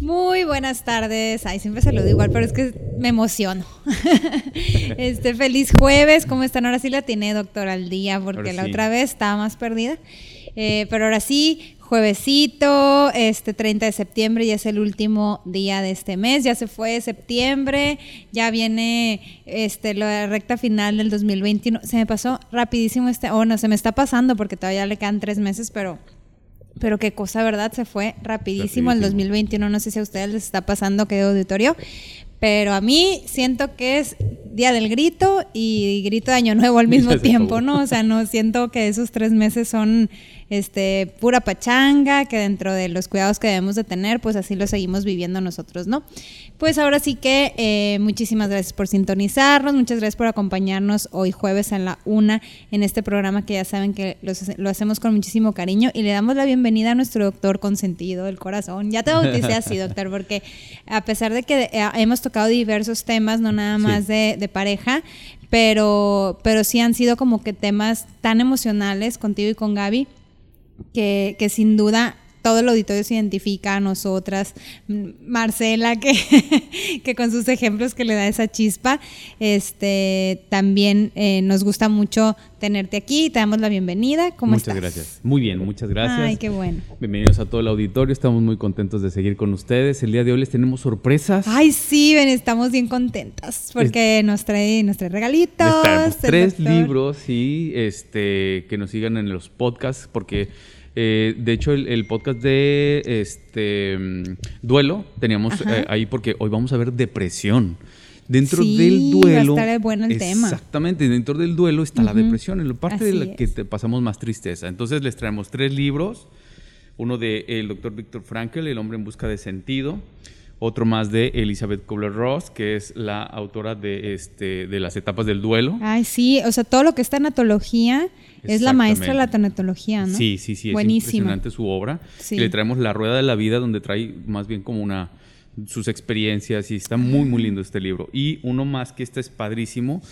Muy buenas tardes. Ay, siempre se lo digo igual, pero es que me emociono. este feliz jueves. ¿Cómo están? Ahora sí la tiene doctor al día, porque la otra vez estaba más perdida. Eh, pero ahora sí, juevesito, este 30 de septiembre ya es el último día de este mes. Ya se fue septiembre, ya viene este la recta final del 2021. Se me pasó rapidísimo este, o no, se me está pasando porque todavía le quedan tres meses, pero pero qué cosa, ¿verdad? Se fue rapidísimo el Rapidísimo. 2021. No sé si a ustedes les está pasando, querido auditorio. Pero a mí siento que es Día del Grito y Grito de Año Nuevo al mismo tiempo. ¿no? O sea, no siento que esos tres meses son este, pura pachanga, que dentro de los cuidados que debemos de tener, pues así lo seguimos viviendo nosotros, ¿no? Pues ahora sí que eh, muchísimas gracias por sintonizarnos, muchas gracias por acompañarnos hoy jueves a la una en este programa que ya saben que los- lo hacemos con muchísimo cariño y le damos la bienvenida a nuestro doctor consentido del corazón. Ya te bauticé así, doctor, porque a pesar de que eh, hemos tocado diversos temas, no nada más Sí. de, de pareja, pero, pero sí han sido como que temas tan emocionales contigo y con Gaby que, que sin duda todo el auditorio se identifica a nosotras, Marcela, que, que con sus ejemplos que le da esa chispa, este también eh, nos gusta mucho tenerte aquí, te damos la bienvenida. ¿Cómo muchas estás? gracias. Muy bien, muchas gracias. Ay, qué bueno. Bienvenidos a todo el auditorio. Estamos muy contentos de seguir con ustedes. El día de hoy les tenemos sorpresas. Ay, sí, ven, estamos bien contentas porque nos trae, nos trae regalitos. Tres doctor. libros y este que nos sigan en los podcasts porque eh, de hecho el, el podcast de este duelo teníamos eh, ahí porque hoy vamos a ver depresión. Dentro Sí, del va a duelo. estar bueno el tema. Exactamente, dentro del duelo está la depresión, en la parte de la que te pasamos más tristeza. Entonces les traemos tres libros. Uno de el doctor Víctor Frankl, El hombre en busca de sentido. Otro más de Elizabeth Kubler-Ross, que es la autora de, este, de las etapas del duelo. Ay, sí, o sea, todo lo que está en tanatología es la maestra de la tanatología, ¿no? Sí, sí, sí, es Buenísimo. impresionante su obra. Sí. Y le traemos La Rueda de la Vida, donde trae más bien como una sus experiencias y está muy, muy lindo este libro. Y uno más que este es padrísimo,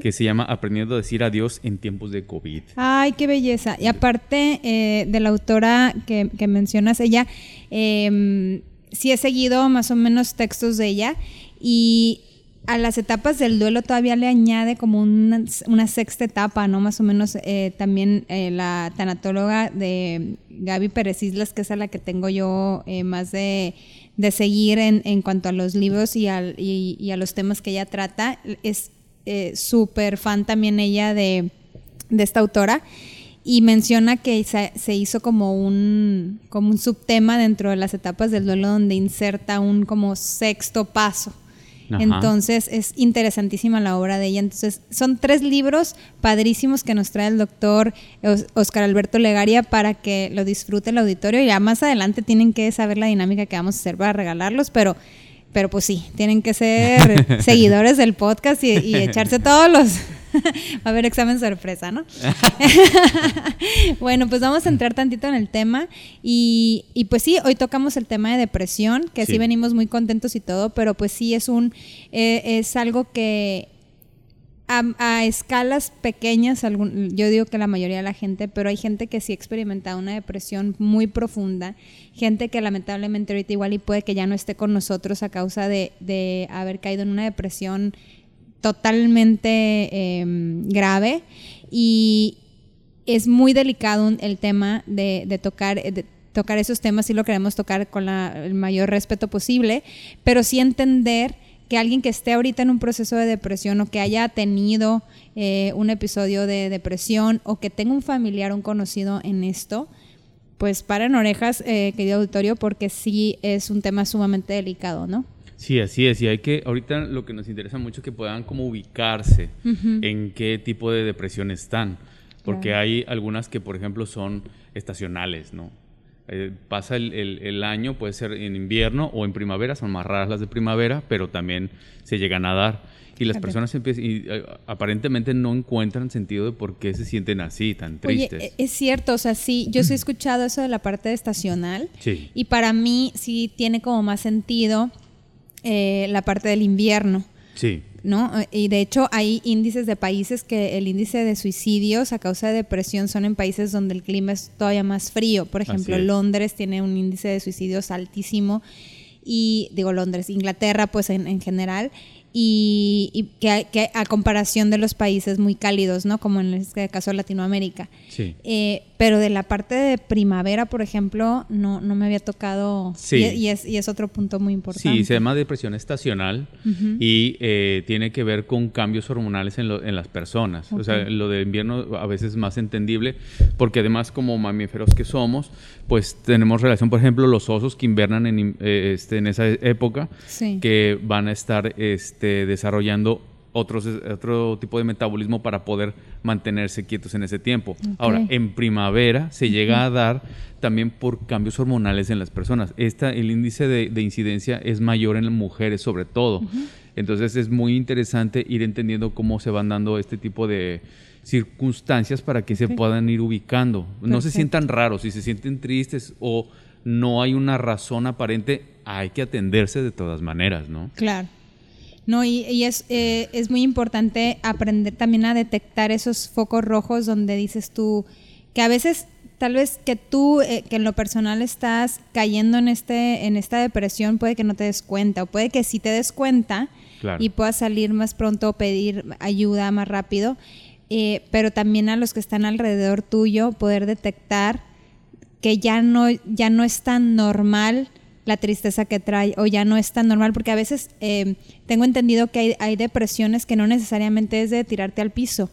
que se llama Aprendiendo a decir adiós en tiempos de COVID. Ay, qué belleza. Y aparte eh, de la autora que, que mencionas, ella, eh, sí he seguido más o menos textos de ella y a las etapas del duelo todavía le añade como una, sexta etapa, ¿no? Más o menos eh, también eh, la tanatóloga de Gaby Pérez Islas, que es a la que tengo yo eh, más de, seguir en, cuanto a los libros y, al- y- a los temas que ella trata. Es súper fan también ella de esta autora y menciona que se, se hizo como un, como un subtema dentro de las etapas del duelo donde inserta un como sexto paso. Ajá. Entonces es interesantísima la obra de ella. Entonces son tres libros padrísimos que nos trae el doctor Os- Oscar Alberto Legaria para que lo disfrute el auditorio. Y ya más adelante tienen que saber la dinámica que vamos a hacer para regalarlos, pero, pero pues sí, tienen que ser seguidores del podcast y, y echarse todos los... Va a haber examen sorpresa, ¿no? bueno, pues vamos a entrar tantito en el tema y, y pues sí, hoy tocamos el tema de depresión, que sí, Sí. venimos muy contentos y todo, pero pues sí es un eh, es algo que a, a escalas pequeñas, algún- yo digo que la mayoría de la gente, pero hay gente que sí ha experimentado una depresión muy profunda, gente que lamentablemente ahorita igual y puede que ya no esté con nosotros a causa de, de haber caído en una depresión totalmente eh, grave y es muy delicado el tema de, tocar eh, tocar esos temas sí lo queremos tocar con la- el mayor respeto posible pero sí entender que alguien que esté ahorita en un proceso de depresión o que haya tenido eh, un episodio de depresión o que tenga un familiar, un conocido en esto, pues paren orejas, eh, querido auditorio, porque sí es un tema sumamente delicado, ¿no? Sí, así es. Y hay que, ahorita lo que nos interesa mucho es que puedan como ubicarse Ujú. en qué tipo de depresión están. porque Claro. hay algunas que, por ejemplo, son estacionales, ¿no? Eh, pasa el, el- el año, puede ser en invierno o en primavera, son más raras las de primavera, pero también se llegan a dar. Y las personas empiezan, y, eh, aparentemente no encuentran sentido de por qué se sienten así, tan tristes. e- es cierto, o sea, sí, yo sí he escuchado eso de la parte estacional. Sí. Y para mí sí tiene como más sentido eh, la parte del invierno. sí, ¿no? Eh, Y de hecho hay índices de países que el índice de suicidios a causa de depresión son en países donde el clima es todavía más frío. Por ejemplo, es. Londres tiene un índice de suicidios altísimo y digo Londres, Inglaterra pues en, en general y, y que, que a comparación de los países muy cálidos, ¿no? Como en este caso Latinoamérica. sí. Eh, pero de la parte de primavera, por ejemplo, no, no me había tocado. Sí. Y, y es, y es otro punto muy importante. Sí, se llama depresión estacional y eh, tiene que ver con cambios hormonales en, lo- en las personas. O sea, lo de invierno a veces es más entendible porque además como mamíferos que somos, pues tenemos relación, por ejemplo, los osos que invernan en, eh, este, en esa época, Sí. que van a estar este, desarrollando otros, otro tipo de metabolismo para poder mantenerse quietos en ese tiempo. Ahora, en primavera se llega a dar también por cambios hormonales en las personas. Esta, el índice de, de incidencia es mayor en las mujeres sobre todo. Entonces es muy interesante ir entendiendo cómo se van dando este tipo de circunstancias para que se puedan ir ubicando. No se sientan raros, si se sienten tristes o no hay una razón aparente, hay que atenderse de todas maneras, ¿no? Claro. No, y, y es, eh, es muy importante aprender también a detectar esos focos rojos donde dices tú que a veces tal vez que tú eh, que en lo personal estás cayendo en este en esta depresión puede que no te des cuenta o puede que sí te des cuenta Claro. y puedas salir más pronto o pedir ayuda más rápido eh, pero también a los que están alrededor tuyo poder detectar que ya no, ya no es tan normal la tristeza que trae o ya no es tan normal, porque a veces eh, tengo entendido que hay, hay depresiones que no necesariamente es de tirarte al piso.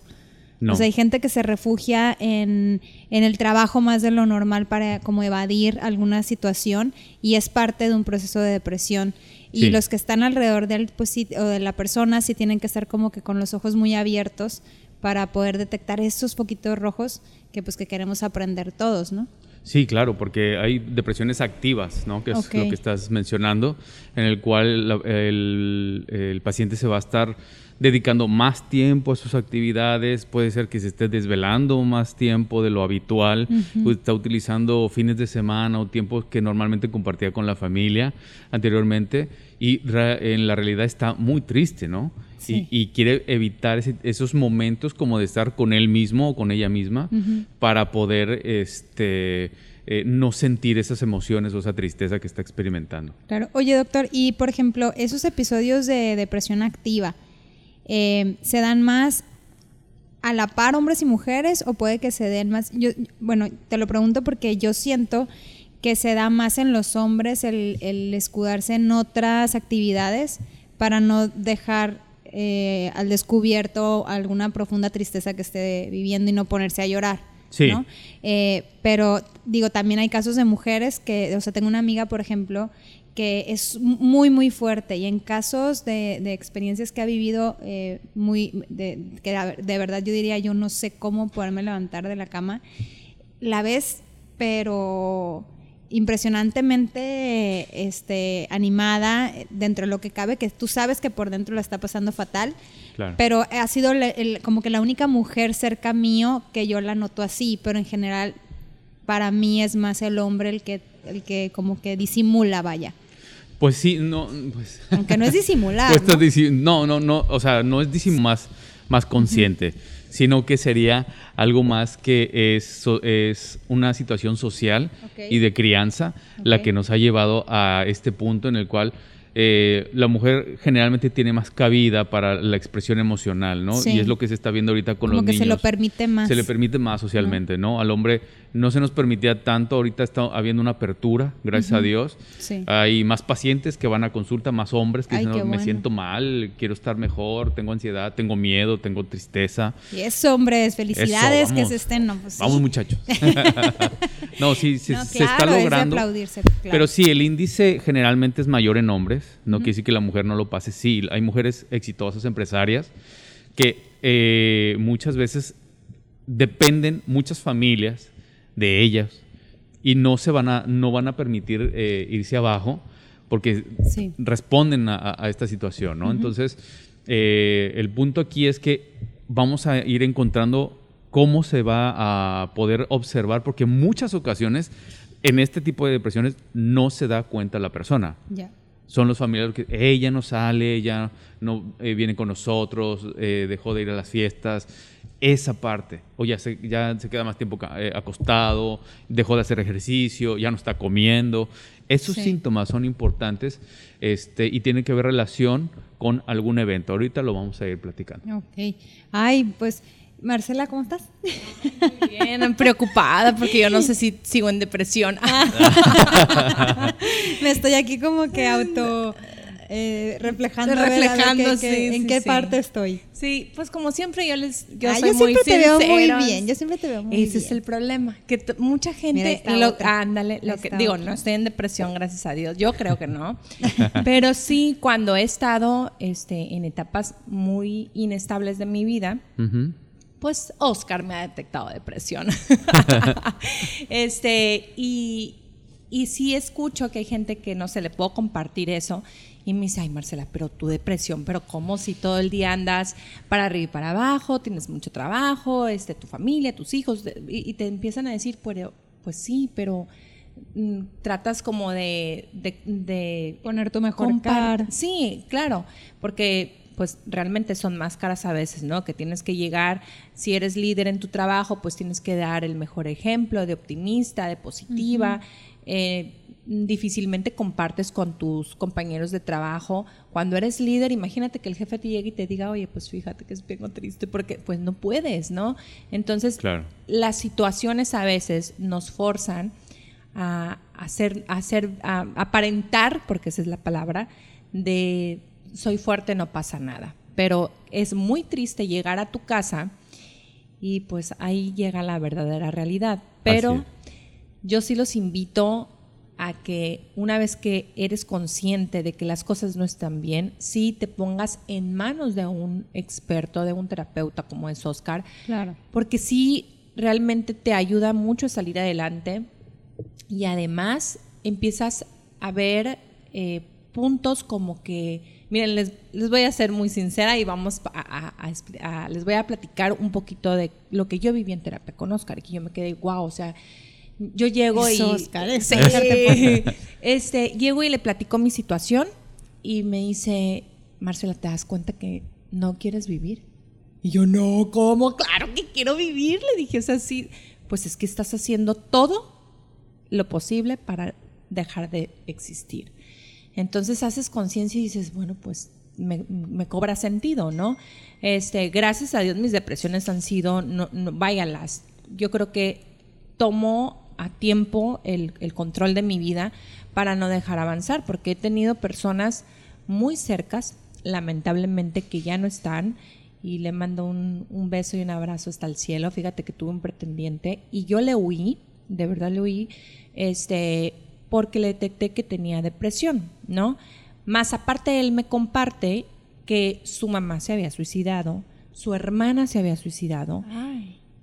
No. O sea, hay gente que se refugia en, en el trabajo más de lo normal para como evadir alguna situación y es parte de un proceso de depresión. Y Sí. los que están alrededor de él, pues sí, o de la persona, sí tienen que estar como que con los ojos muy abiertos para poder detectar esos poquitos rojos que pues que queremos aprender todos, ¿no? Sí, claro, porque hay depresiones activas, ¿no? Que es lo que estás mencionando, en el cual la- el, el paciente se va a estar dedicando más tiempo a sus actividades, puede ser que se esté desvelando más tiempo de lo habitual, o está utilizando fines de semana o tiempos que normalmente compartía con la familia anteriormente y en la realidad está muy triste, ¿no? Sí. Y, y quiere evitar ese- esos momentos como de estar con él mismo o con ella misma para poder este, eh, no sentir esas emociones o esa tristeza que está experimentando. Claro. Oye, doctor, y por ejemplo, esos episodios de depresión activa, eh, ¿se dan más a la par hombres y mujeres o puede que se den más? Yo, bueno, te lo pregunto porque yo siento que se da más en los hombres el, el escudarse en otras actividades para no dejar eh, al descubierto alguna profunda tristeza que esté viviendo y no ponerse a llorar. Sí. ¿no? Eh, pero digo, también hay casos de mujeres que, o sea, tengo una amiga, por ejemplo, que es muy, muy fuerte y en casos de, de experiencias que ha vivido muy, de, que de verdad yo diría, yo no sé cómo poderme levantar de la cama, la ves, pero impresionantemente este, animada dentro de lo que cabe, que tú sabes que por dentro la está pasando fatal, Claro. pero ha sido el- como que la única mujer cerca mío que yo la noto así, pero en general para mí es más el hombre el que, el que como que disimula, vaya. Pues sí, no, pues... Aunque no es disimular. Pues ¿no? no, no, no, o sea, no es disim- más, más consciente, sino que sería algo más que es, so- es una situación social y de crianza la que nos ha llevado a este punto en el cual eh, la mujer generalmente tiene más cabida para la expresión emocional, ¿no? Sí. Y es lo que se está viendo ahorita con Como los que niños. se lo permite más. Se le permite más socialmente, ¿no? Al hombre no se nos permitía tanto, ahorita está habiendo una apertura, gracias a Dios. Sí. Hay más pacientes que van a consulta, más hombres que Ay, dicen, "No, me siento mal, quiero estar mejor, tengo ansiedad, tengo miedo, tengo tristeza. Y eso, hombres, felicidades Eso, que se estén. No, pues sí. Vamos muchachos. no, sí, se, No, se está es logrando. claro. Pero sí, el índice generalmente es mayor en hombres. No quiere decir que la mujer no lo pase. Sí, hay mujeres exitosas, empresarias, que eh, muchas veces dependen muchas familias de ellas y no se van a, no van a permitir eh, irse abajo porque Sí. responden a, a esta situación, ¿no? Entonces, eh, el punto aquí es que vamos a ir encontrando cómo se va a poder observar, porque en muchas ocasiones en este tipo de depresiones no se da cuenta la persona. Ya. Son los familiares que ella no sale, ella no eh, viene con nosotros, eh, dejó de ir a las fiestas. Esa parte, o ya se, ya se queda más tiempo eh, acostado, dejó de hacer ejercicio, ya no está comiendo. Esos Sí. síntomas son importantes este, y tienen que ver relación con algún evento. Ahorita lo vamos a ir platicando. Ok. Ay, pues, Marcela, ¿cómo estás? Bien, preocupada porque yo no sé si sigo en depresión. Me estoy aquí como que auto eh, reflejando. ver, ver, Reflejando, qué- sí, ¿En qué sí. parte estoy? Sí, pues como siempre yo les yo soy yo muy siempre te veo muy bien, yo siempre te veo muy Ese es bien. el problema, que mucha gente lo, ándale, lo que digo, otra. no estoy en depresión, gracias a Dios. Yo creo que no. Pero sí cuando he estado este en etapas muy inestables de mi vida, Ujú. Pues Oscar me ha detectado depresión. este, y, y sí escucho que hay gente que no se le puedo compartir eso. Y me dice, ay Marcela, pero tu depresión, pero ¿cómo si todo el día andas para arriba y para abajo, tienes mucho trabajo, este, tu familia, tus hijos, y, y te empiezan a decir, pero, pues sí, pero mm, tratas como de, de, de Poner tu mejor cara. Sí, claro, porque pues realmente son máscaras a veces, ¿no? Que tienes que llegar, si eres líder en tu trabajo, pues tienes que dar el mejor ejemplo de optimista, de positiva. Eh, difícilmente compartes con tus compañeros de trabajo. Cuando eres líder, imagínate que el jefe te llegue y te diga, oye, pues fíjate que es bien triste, porque pues no puedes, ¿no? Entonces, Claro. las situaciones a veces nos forzan a hacer, a hacer, a aparentar, porque esa es la palabra, de soy fuerte, no pasa nada. Pero es muy triste llegar a tu casa y pues ahí llega la verdadera realidad. Pero yo sí los invito a que una vez que eres consciente de que las cosas no están bien, sí te pongas en manos de un experto, de un terapeuta como es Oscar, Claro. porque sí realmente te ayuda mucho a salir adelante y además empiezas a ver eh, puntos como que, miren, les, les voy a ser muy sincera y vamos a, les voy a platicar un poquito de lo que yo viví en terapia con Oscar y que yo me quedé, wow, o sea, yo llego Es y... Oscar, es Sí. Oscar, te este, llego y le platico mi situación y me dice, Marcela, ¿te das cuenta que no quieres vivir? Y yo, no, ¿cómo? Claro que quiero vivir, le dije, o sea, sí, pues es que estás haciendo todo lo posible para dejar de existir. Entonces haces conciencia y dices, bueno, pues me, me cobra sentido, ¿no? Este, gracias a Dios mis depresiones han sido, no, no, váyalas, yo creo que tomo a tiempo el, el control de mi vida para no dejar avanzar, porque he tenido personas muy cercas, lamentablemente, que ya no están, y le mando un, un beso y un abrazo hasta el cielo. Fíjate que tuve un pretendiente y yo le huí, de verdad le huí, este, porque le detecté que tenía depresión, ¿no? Más aparte, él me comparte que su mamá se había suicidado, su hermana se había suicidado,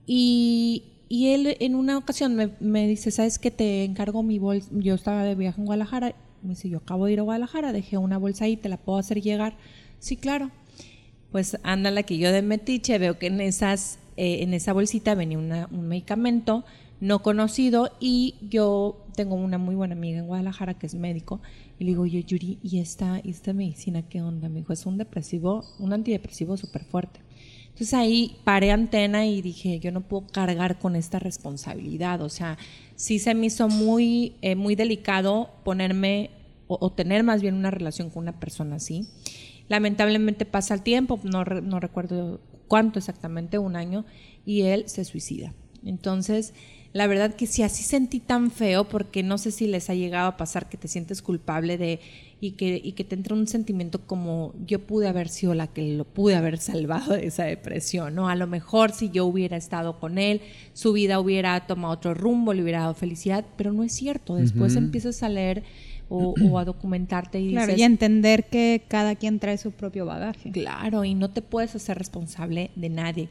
y, y él en una ocasión me, me dice, ¿sabes qué? Te encargo mi bolsa. Yo estaba de viaje en Guadalajara. Me dice, yo acabo de ir a Guadalajara, dejé una bolsa ahí, ¿te la puedo hacer llegar? Sí, claro. Pues ándala que yo de metiche veo que en, esas, eh, en esa bolsita venía una- un medicamento no conocido y yo tengo una muy buena amiga en Guadalajara que es médico y le digo yo, Yuri, ¿y esta, ¿y esta medicina qué onda? Me dijo, es un depresivo, un antidepresivo súper fuerte. Entonces ahí paré antena y dije, yo no puedo cargar con esta responsabilidad. O sea, sí se me hizo muy, eh, muy delicado ponerme o, o tener más bien una relación con una persona así. Lamentablemente pasa el tiempo, no, no recuerdo cuánto exactamente, un año, y él se suicida. Entonces, la verdad que sí, así sentí tan feo porque no sé si les ha llegado a pasar que te sientes culpable de y que, y que te entra un sentimiento como yo pude haber sido la que lo pude haber salvado de esa depresión, ¿no? A lo mejor si yo hubiera estado con él, su vida hubiera tomado otro rumbo, le hubiera dado felicidad, pero no es cierto. Después empiezas a leer o, o a documentarte y Claro, dices, y entender que cada quien trae su propio bagaje. Claro, y no te puedes hacer responsable de nadie.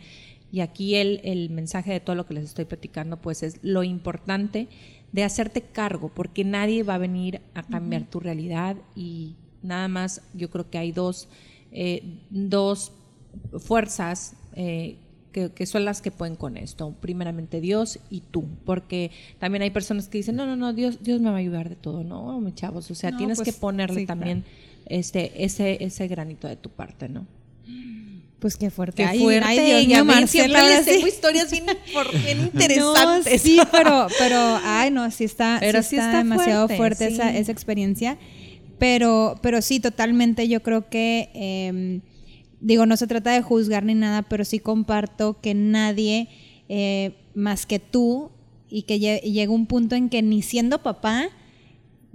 Y aquí el, el mensaje de todo lo que les estoy platicando, pues es lo importante de hacerte cargo, porque nadie va a venir a cambiar tu realidad y nada más yo creo que hay dos, eh, dos fuerzas eh, que, que son las que pueden con esto. Primeramente Dios y tú, porque también hay personas que dicen, no, no, no, Dios, Dios me va a ayudar de todo, no, mis chavos, o sea, No, tienes pues, que ponerle sí, también este, ese, ese granito de tu parte, ¿no? Pues qué fuerte. Qué fuerte, ay, Dios mío, Marcela, siempre les sí. tengo historias bien, por- bien interesantes. No, sí, pero, pero, ay, no, sí está, Pero sí sí está, está demasiado fuerte, fuerte, esa, sí. esa experiencia. Pero, pero sí, totalmente, yo creo que, eh, digo, no se trata de juzgar ni nada, pero sí comparto que nadie eh, más que tú y que lle- llega un punto en que ni siendo papá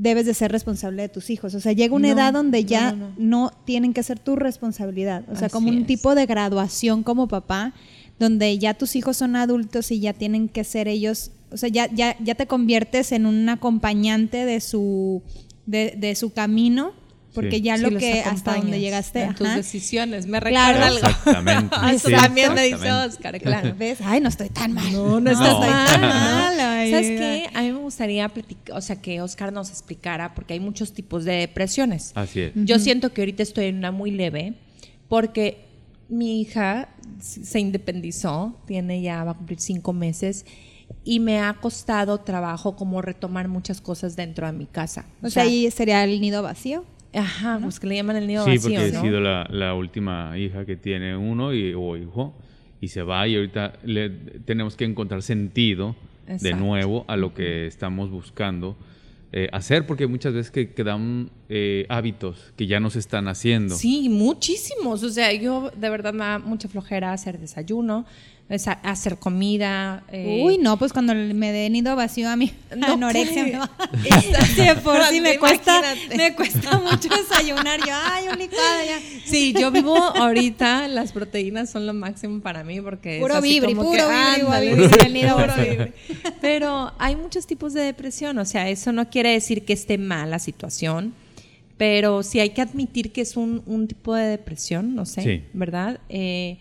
debes de ser responsable de tus hijos. O sea, llega una No, edad donde ya no, no, no. tienen que ser tu responsabilidad. O sea, Así como un es. tipo de graduación como papá, donde ya tus hijos son adultos y ya tienen que ser ellos, o sea, ya, ya, ya te conviertes en un acompañante de su, de, de su camino, porque Sí. ya lo que hasta donde llegaste. en tus ajá. decisiones. Me Claro. recuerda algo. Exactamente. Eso sí, también me dice. Oscar, claro. ¿Ves? Ay, no estoy tan mal. No, no estás No. mal. mal, ay, ¿Sabes qué? Gustaría platicar, o sea, que Oscar nos explicara, porque hay muchos tipos de depresiones. Así es. Yo siento que ahorita estoy en una muy leve, porque mi hija se independizó, tiene ya, va a cumplir cinco meses, y me ha costado trabajo como retomar muchas cosas dentro de mi casa. O sea, ahí sería el nido vacío. Ajá, pues que le llaman el nido Sí, vacío, porque ¿no? he sido la, la última hija que tiene uno y, o hijo y se va y ahorita le, tenemos que encontrar sentido de nuevo a lo que estamos buscando eh, hacer porque muchas veces que quedan eh, hábitos que ya no se están haciendo. Sí, muchísimos. O sea, yo de verdad me da mucha flojera hacer desayuno, es a- hacer comida. eh, Uy, no, pues cuando me dé nido vacío a mi No anorexia. Sí, de por sí me cuesta, Imagínate. me cuesta mucho desayunar. Yo, ay, un licuado ya. Sí, yo vivo ahorita, las proteínas son lo máximo para mí porque es Puro así vibri, como puro que, vibri, ándale, vibri, puro vibri. Pero hay muchos tipos de depresión, o sea, eso no quiere decir que esté mal la situación, pero sí hay que admitir que es un, un tipo de depresión, no sé, Sí. ¿verdad? Eh,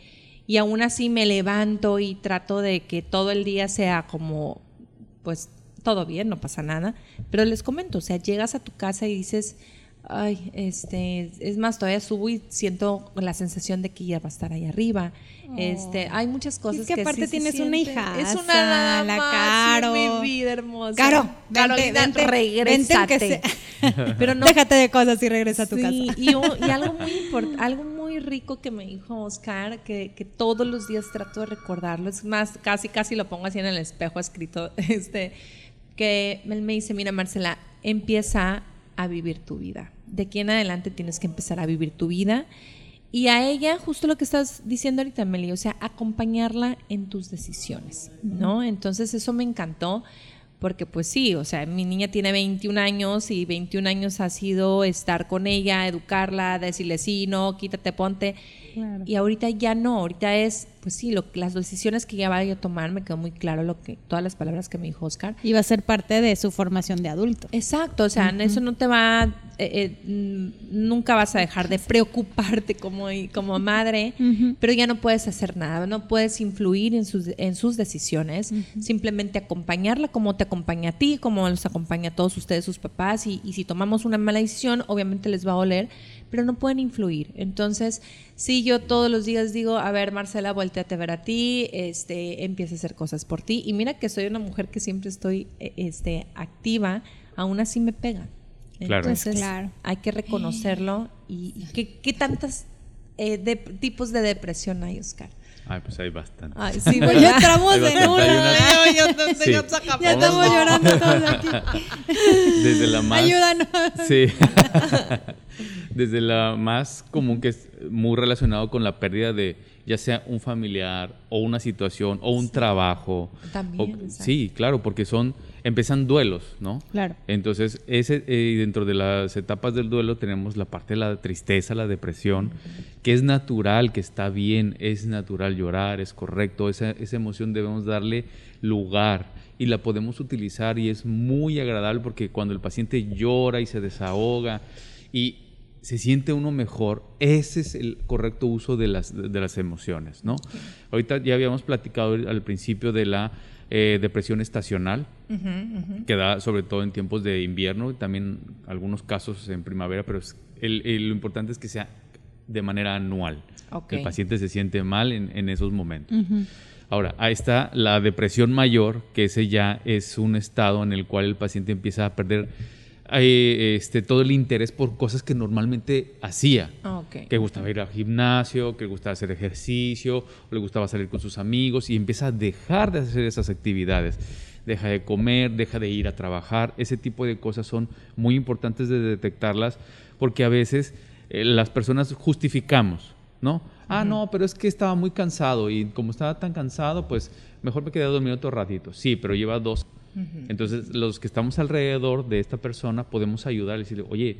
y aún así me levanto y trato de que todo el día sea como, pues, todo bien, no pasa nada. Pero les comento, o sea, llegas a tu casa y dices, ay, este, es más, todavía subo y siento la sensación de que ya va a estar ahí arriba. Este, hay muchas cosas Oh. Es que aparte sí se tienes una hijastra, Es una nada la Caro. mi vida hermosa. Caro, vente, Carolina, vente, regrésate. vente aunque Pero no Déjate de cosas y regresa a tu Sí, casa. Y, y algo muy import- algo muy rico que me dijo Oscar, que, que todos los días trato de recordarlo, es más, casi casi lo pongo así en el espejo escrito, este, que él me dice, mira Marcela, empieza a vivir tu vida. De aquí en adelante tienes que empezar a vivir tu vida. Y a ella, justo lo que estás diciendo ahorita, Meli, o sea, acompañarla en tus decisiones, ¿no? Entonces eso me encantó, porque pues sí, o sea, mi niña tiene 21 años y 21 años ha sido estar con ella, educarla, decirle sí, no, quítate, ponte. Claro. Y ahorita ya no, ahorita es, pues sí, lo, las decisiones que ella vaya a tomar, me quedó muy claro lo que, todas las palabras que me dijo Oscar. Y va a ser parte de su formación de adulto. Exacto, o sea, eso no te va, eh, eh, nunca vas a dejar de preocuparte como, como madre, pero ya no puedes hacer nada, no puedes influir en sus, en sus decisiones, simplemente acompañarla como te acompaña a ti, como los acompaña a todos ustedes, sus papás, y, y si tomamos una mala decisión, obviamente les va a doler, pero no pueden influir. Entonces, sí, yo todos los días digo, a ver, Marcela, volteate a ver a ti, este, empieza a hacer cosas por ti, y mira que soy una mujer que siempre estoy eh, este, activa, aún así me pegan. Claro. Entonces, claro. hay que reconocerlo y, y ¿qué, qué tantos tipos de depresión hay, Oscar? Ay, pues hay bastante. Ay, sí, Pues ya entramos en una. hay una- Yo- yo- Sí. yo saca Ya estamos llorando todos aquí. Desde la más... Ayúdanos. Sí. Desde la más común que es muy relacionado con la pérdida de ya sea un familiar o una situación o un trabajo. También, O- sí, claro, porque son empiezan duelos, ¿no? Claro. Entonces, ese eh, dentro de las etapas del duelo tenemos la parte de la tristeza, la depresión, que es natural, que está bien, es natural llorar, es correcto, esa, esa emoción debemos darle lugar y la podemos utilizar y es muy agradable porque cuando el paciente llora y se desahoga y se siente uno mejor, ese es el correcto uso de las, de las emociones, ¿no? Ahorita ya habíamos platicado al principio de la eh, depresión estacional, que da sobre todo en tiempos de invierno, y también algunos casos en primavera, pero es- el- el- lo importante es que sea de manera anual. Que el paciente se siente mal en, en esos momentos. Ahora, ahí está la depresión mayor, que ese ya es un estado en el cual el paciente empieza a perder eh, este, todo el interés por cosas que normalmente hacía. Ah, ok. Que le gustaba ir al gimnasio, que le gustaba hacer ejercicio, le gustaba salir con sus amigos y empieza a dejar de hacer esas actividades. Deja de comer, deja de ir a trabajar. Ese tipo de cosas son muy importantes de detectarlas porque a veces eh, las personas justificamos, ¿no? Ah, no, pero es que estaba muy cansado y como estaba tan cansado, pues mejor me quedé dormido otro ratito. Sí, pero lleva dos. Entonces, los que estamos alrededor de esta persona podemos ayudarle y decirle, oye,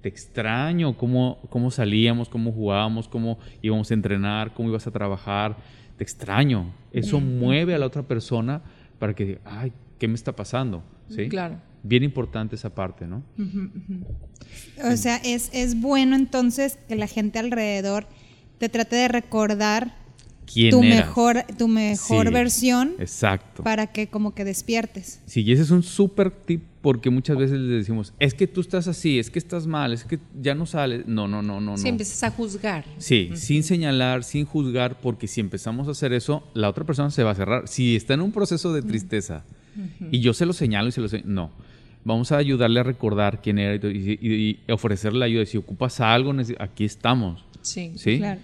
te extraño cómo, cómo salíamos, cómo jugábamos, cómo íbamos a entrenar, cómo ibas a trabajar. Te extraño. Eso mueve a la otra persona para que diga, ay, ¿qué me está pasando? ¿Sí? Claro. Bien importante esa parte, ¿no? O sea, es, es bueno entonces que la gente alrededor te trate de recordar ¿Quién tu eras? mejor, tu mejor Sí, versión Exacto. para que como que despiertes. Sí, y ese es un súper tip porque muchas veces le decimos, es que tú estás así, es que estás mal, es que ya no sales. No, no, no, no, Si no. empiezas a juzgar. Sí, sin señalar, sin juzgar, porque si empezamos a hacer eso, la otra persona se va a cerrar. Si está en un proceso de tristeza y yo se lo señalo y se lo señalo, no. Vamos a ayudarle a recordar quién era y, todo, y- y- ofrecerle ayuda. Si ocupas algo, aquí estamos. Sí. ¿Sí? Claro.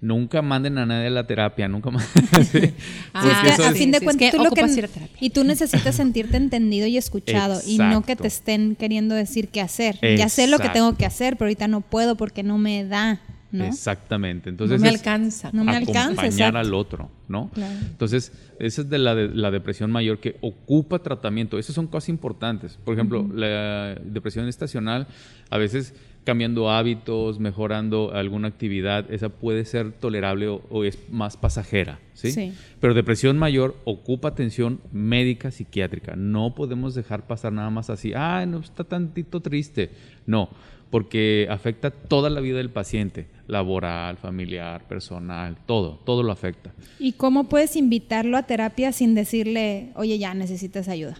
Nunca manden a nadie a la terapia, nunca manden. Ah, Sí, es Porque que eso a fin de sí, es cuentas que tú lo que ocupas ir a terapia. y tú necesitas sentirte entendido y escuchado y no que te estén queriendo decir qué hacer. Ya sé lo que tengo que hacer, pero ahorita no puedo porque no me da, ¿no? Exactamente. Entonces no me alcanza. No me alcanza, acompañar al otro, ¿no? Claro. Entonces, esa es de la, de la depresión mayor que ocupa tratamiento. Esas son cosas importantes. Por ejemplo, la depresión estacional, a veces cambiando hábitos, mejorando alguna actividad, esa puede ser tolerable o, o es más pasajera, ¿sí? Sí. Pero depresión mayor ocupa atención médica psiquiátrica. No podemos dejar pasar nada más así, ah, no está tantito triste. No, porque afecta toda la vida del paciente, laboral, familiar, personal, todo, todo lo afecta. ¿Y cómo puedes invitarlo a terapia sin decirle, oye, ya necesitas ayuda?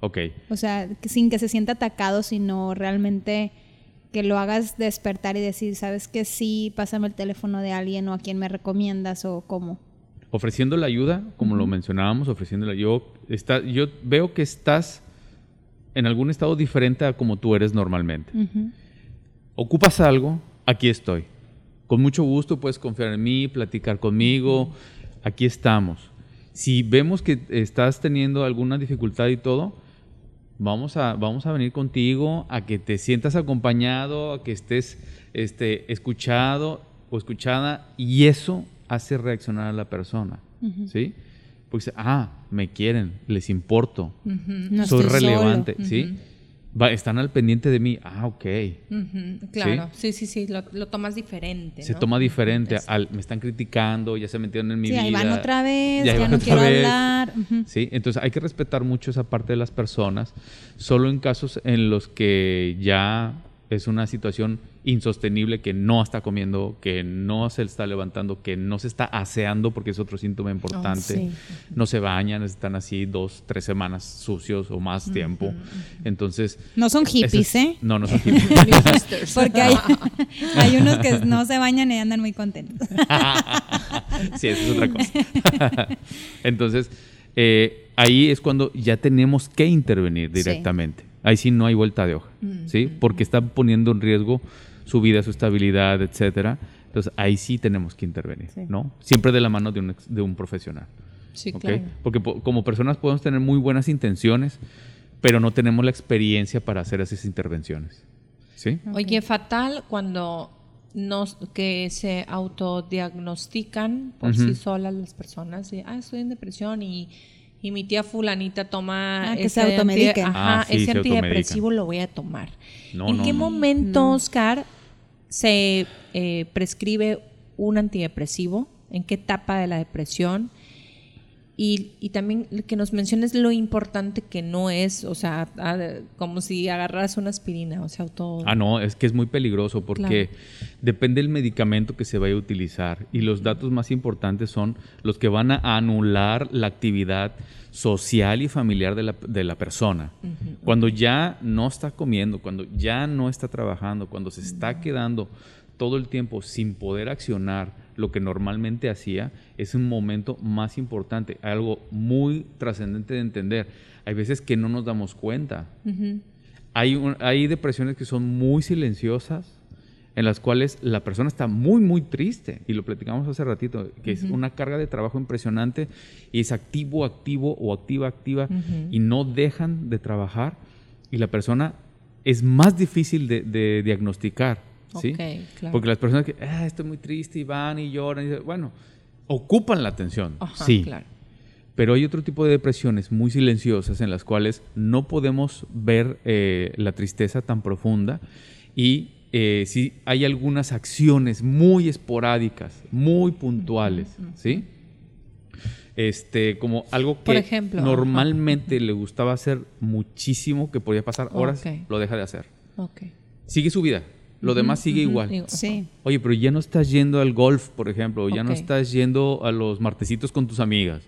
Ok, O sea, sin que se sienta atacado, sino realmente que lo hagas despertar y decir, ¿sabes que Sí, pásame el teléfono de alguien o a quién me recomiendas o cómo. ofreciendo la ayuda, como lo mencionábamos, ofreciéndola, yo, está, yo veo que estás en algún estado diferente a como tú eres normalmente. Ocupas algo, aquí estoy. Con mucho gusto puedes confiar en mí, platicar conmigo, aquí estamos. Si vemos que estás teniendo alguna dificultad y todo, vamos a, vamos a venir contigo a que te sientas acompañado, a que estés este, escuchado o escuchada y eso hace reaccionar a la persona, ¿sí? Porque dice, ah, me quieren, les importo, No soy solo. relevante, ¿sí? Va- están al pendiente de mí, ah, ok. Ujú, Claro, sí, sí, sí, lo, lo tomas diferente. Se ¿no? toma diferente, al, me están criticando, ya se metieron en mi Sí, vida. ahí van otra vez, ya no quiero vez. hablar. Sí, entonces hay que respetar mucho esa parte de las personas, solo en casos en los que ya es una situación insostenible que no está comiendo, que no se está levantando, que no se está aseando, porque es otro síntoma importante. sí. No se bañan, están así dos, tres semanas sucios o más tiempo. Entonces... No son hippies, es- ¿eh? No, no son hippies. Porque hay, hay unos que no se bañan y andan muy contentos. sí, eso es otra cosa. Entonces, eh, ahí es cuando ya tenemos que intervenir Sí. directamente. Ahí sí no hay vuelta de hoja, ¿sí? Porque está poniendo en riesgo su vida, su estabilidad, etcétera. Entonces, ahí sí tenemos que intervenir, Sí. ¿no? Siempre de la mano de un, ex- de un profesional. Sí, ¿ok? claro. Porque po- como personas podemos tener muy buenas intenciones, pero no tenemos la experiencia para hacer esas intervenciones. ¿Sí? Oye, fatal cuando nos, que se autodiagnostican por sí solas las personas. de, ah, estoy en depresión y, y mi tía fulanita toma Ah, que ese se automedique. anti- ajá, Ah, sí, ese se antidepresivo lo voy a tomar. No, ¿En no, qué no. momento, Oscar, se eh, prescribe un antidepresivo? ¿En qué etapa de la depresión? Y, y también que nos menciones lo importante que no es, o sea, ah, como si agarras una aspirina, o sea, auto... Ah, no, es que es muy peligroso porque depende del medicamento que se vaya a utilizar y los datos más importantes son los que van a anular la actividad social y familiar de la, de la persona. Cuando ya no está comiendo, cuando ya no está trabajando, cuando se está quedando todo el tiempo sin poder accionar lo que normalmente hacía, es un momento más importante, algo muy trascendente de entender. Hay veces que no nos damos cuenta. hay, un- hay depresiones que son muy silenciosas, en las cuales la persona está muy, muy triste, y lo platicamos hace ratito, que es una carga de trabajo impresionante, y es activo, activo o activa, activa, y no dejan de trabajar, y la persona es más difícil de, de diagnosticar, ¿sí? Claro. Porque las personas que, ah, estoy muy triste, y van y lloran, y bueno, ocupan la atención, Ajá, sí, claro. pero hay otro tipo de depresiones muy silenciosas en las cuales no podemos ver eh, la tristeza tan profunda y eh, sí hay algunas acciones muy esporádicas, muy puntuales, ¿sí? Este, como algo que Por ejemplo, ajá. normalmente le gustaba hacer muchísimo, que podía pasar horas, lo deja de hacer. Sigue su vida, lo demás sigue igual. Digo, Sí. Oye, pero ya no estás yendo al golf, por ejemplo, o ya no estás yendo a los martesitos con tus amigas,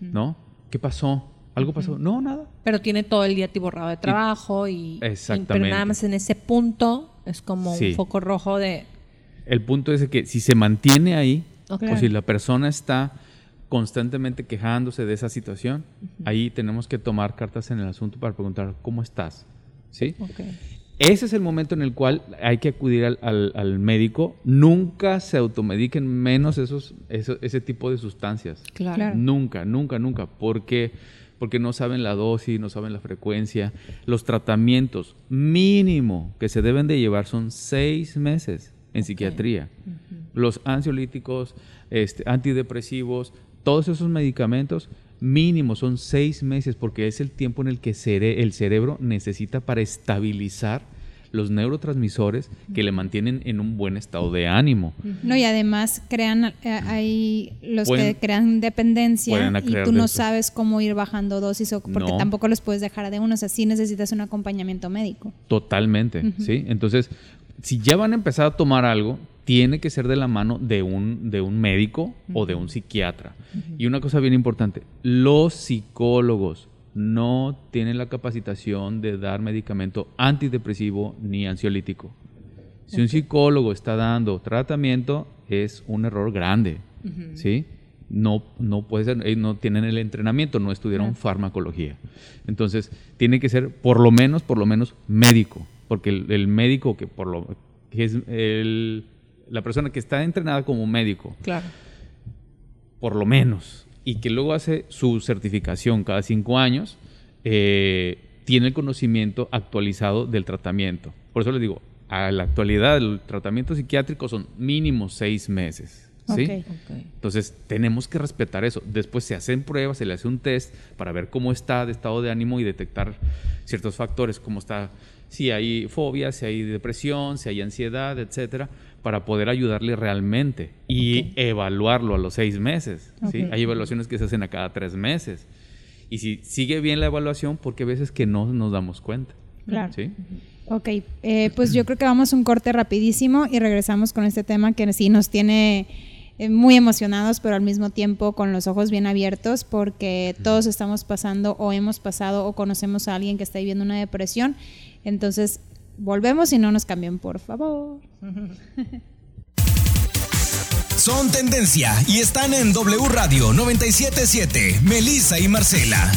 ¿no? ¿Qué pasó? ¿Algo pasó? No, nada. Pero tiene todo el día atiborrado de trabajo y, Exactamente. y- pero nada más en ese punto es como Sí. un foco rojo de El punto es que si se mantiene ahí, o si la persona está constantemente quejándose de esa situación, ahí tenemos que tomar cartas en el asunto para preguntar cómo estás, ¿sí? Ok. Ese es el momento en el cual hay que acudir al, al- al médico. Nunca se automediquen menos esos, eso- ese tipo de sustancias. Claro. Claro. Nunca, nunca, nunca. Porque, porque no saben la dosis, no saben la frecuencia. Los tratamientos mínimo que se deben de llevar son seis meses en psiquiatría. Los ansiolíticos, este, antidepresivos, todos esos medicamentos mínimo son seis meses porque es el tiempo en el que cere- el cerebro necesita para estabilizar los neurotransmisores que le mantienen en un buen estado de ánimo. No, y además crean, eh, hay los Pueden- que crean dependencia y tú no sabes cómo ir bajando dosis o porque No. tampoco los puedes dejar de uno, o sea, sí necesitas un acompañamiento médico. Totalmente, ¿sí? Entonces, si ya van a empezar a tomar algo, tiene que ser de la mano de un, de un médico o de un psiquiatra. Y una cosa bien importante, los psicólogos no tienen la capacitación de dar medicamento antidepresivo ni ansiolítico. Si un psicólogo está dando tratamiento, es un error grande, ¿sí? No, no puede ser, ellos no tienen el entrenamiento, no estudiaron farmacología. Entonces, tiene que ser por lo menos, por lo menos médico, porque el, el médico que por lo que es el- la persona que está entrenada como médico, Claro. por lo menos, y que luego hace su certificación cada cinco años, eh, tiene el conocimiento actualizado del tratamiento. Por eso les digo, a la actualidad el tratamiento psiquiátrico son mínimo seis meses. ¿sí? Entonces tenemos que respetar eso. Después se hacen pruebas, se le hace un test para ver cómo está de estado de ánimo y detectar ciertos factores, cómo está, si hay fobia, si hay depresión, si hay ansiedad, etcétera, para poder ayudarle realmente y evaluarlo a los seis meses. Hay evaluaciones que se hacen a cada tres meses. Y si sigue bien la evaluación, porque a veces que no nos damos cuenta. Claro. ¿sí? Ok, eh, pues yo creo que vamos a un corte rapidísimo y regresamos con este tema que sí nos tiene eh, muy emocionados, pero al mismo tiempo con los ojos bien abiertos, porque todos estamos pasando o hemos pasado o conocemos a alguien que está viviendo una depresión. Entonces, volvemos y no nos cambien, por favor. Son tendencia y están en W Radio 977. Melissa y Marcela.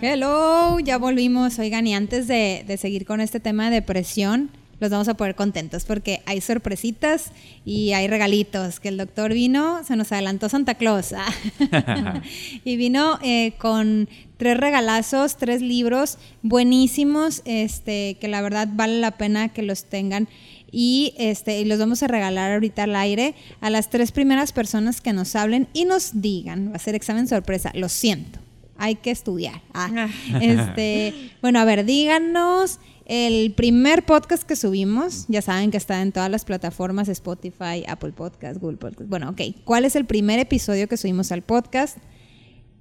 Hello, ya volvimos. Oigan, y antes de, de seguir con este tema de depresión, los vamos a poner contentos porque hay sorpresitas y hay regalitos. Que el doctor vino, se nos adelantó Santa Claus. ah. y vino eh, con tres regalazos, tres libros buenísimos, este, que la verdad vale la pena que los tengan. Y este, y los vamos a regalar ahorita al aire a las tres primeras personas que nos hablen y nos digan. Va a ser examen sorpresa, lo siento hay que estudiar. Ah, este, bueno, a ver, díganos el primer podcast que subimos, ya saben que está en todas las plataformas, Spotify, Apple Podcast, Google Podcast. Bueno, ok, ¿cuál es el primer episodio que subimos al podcast?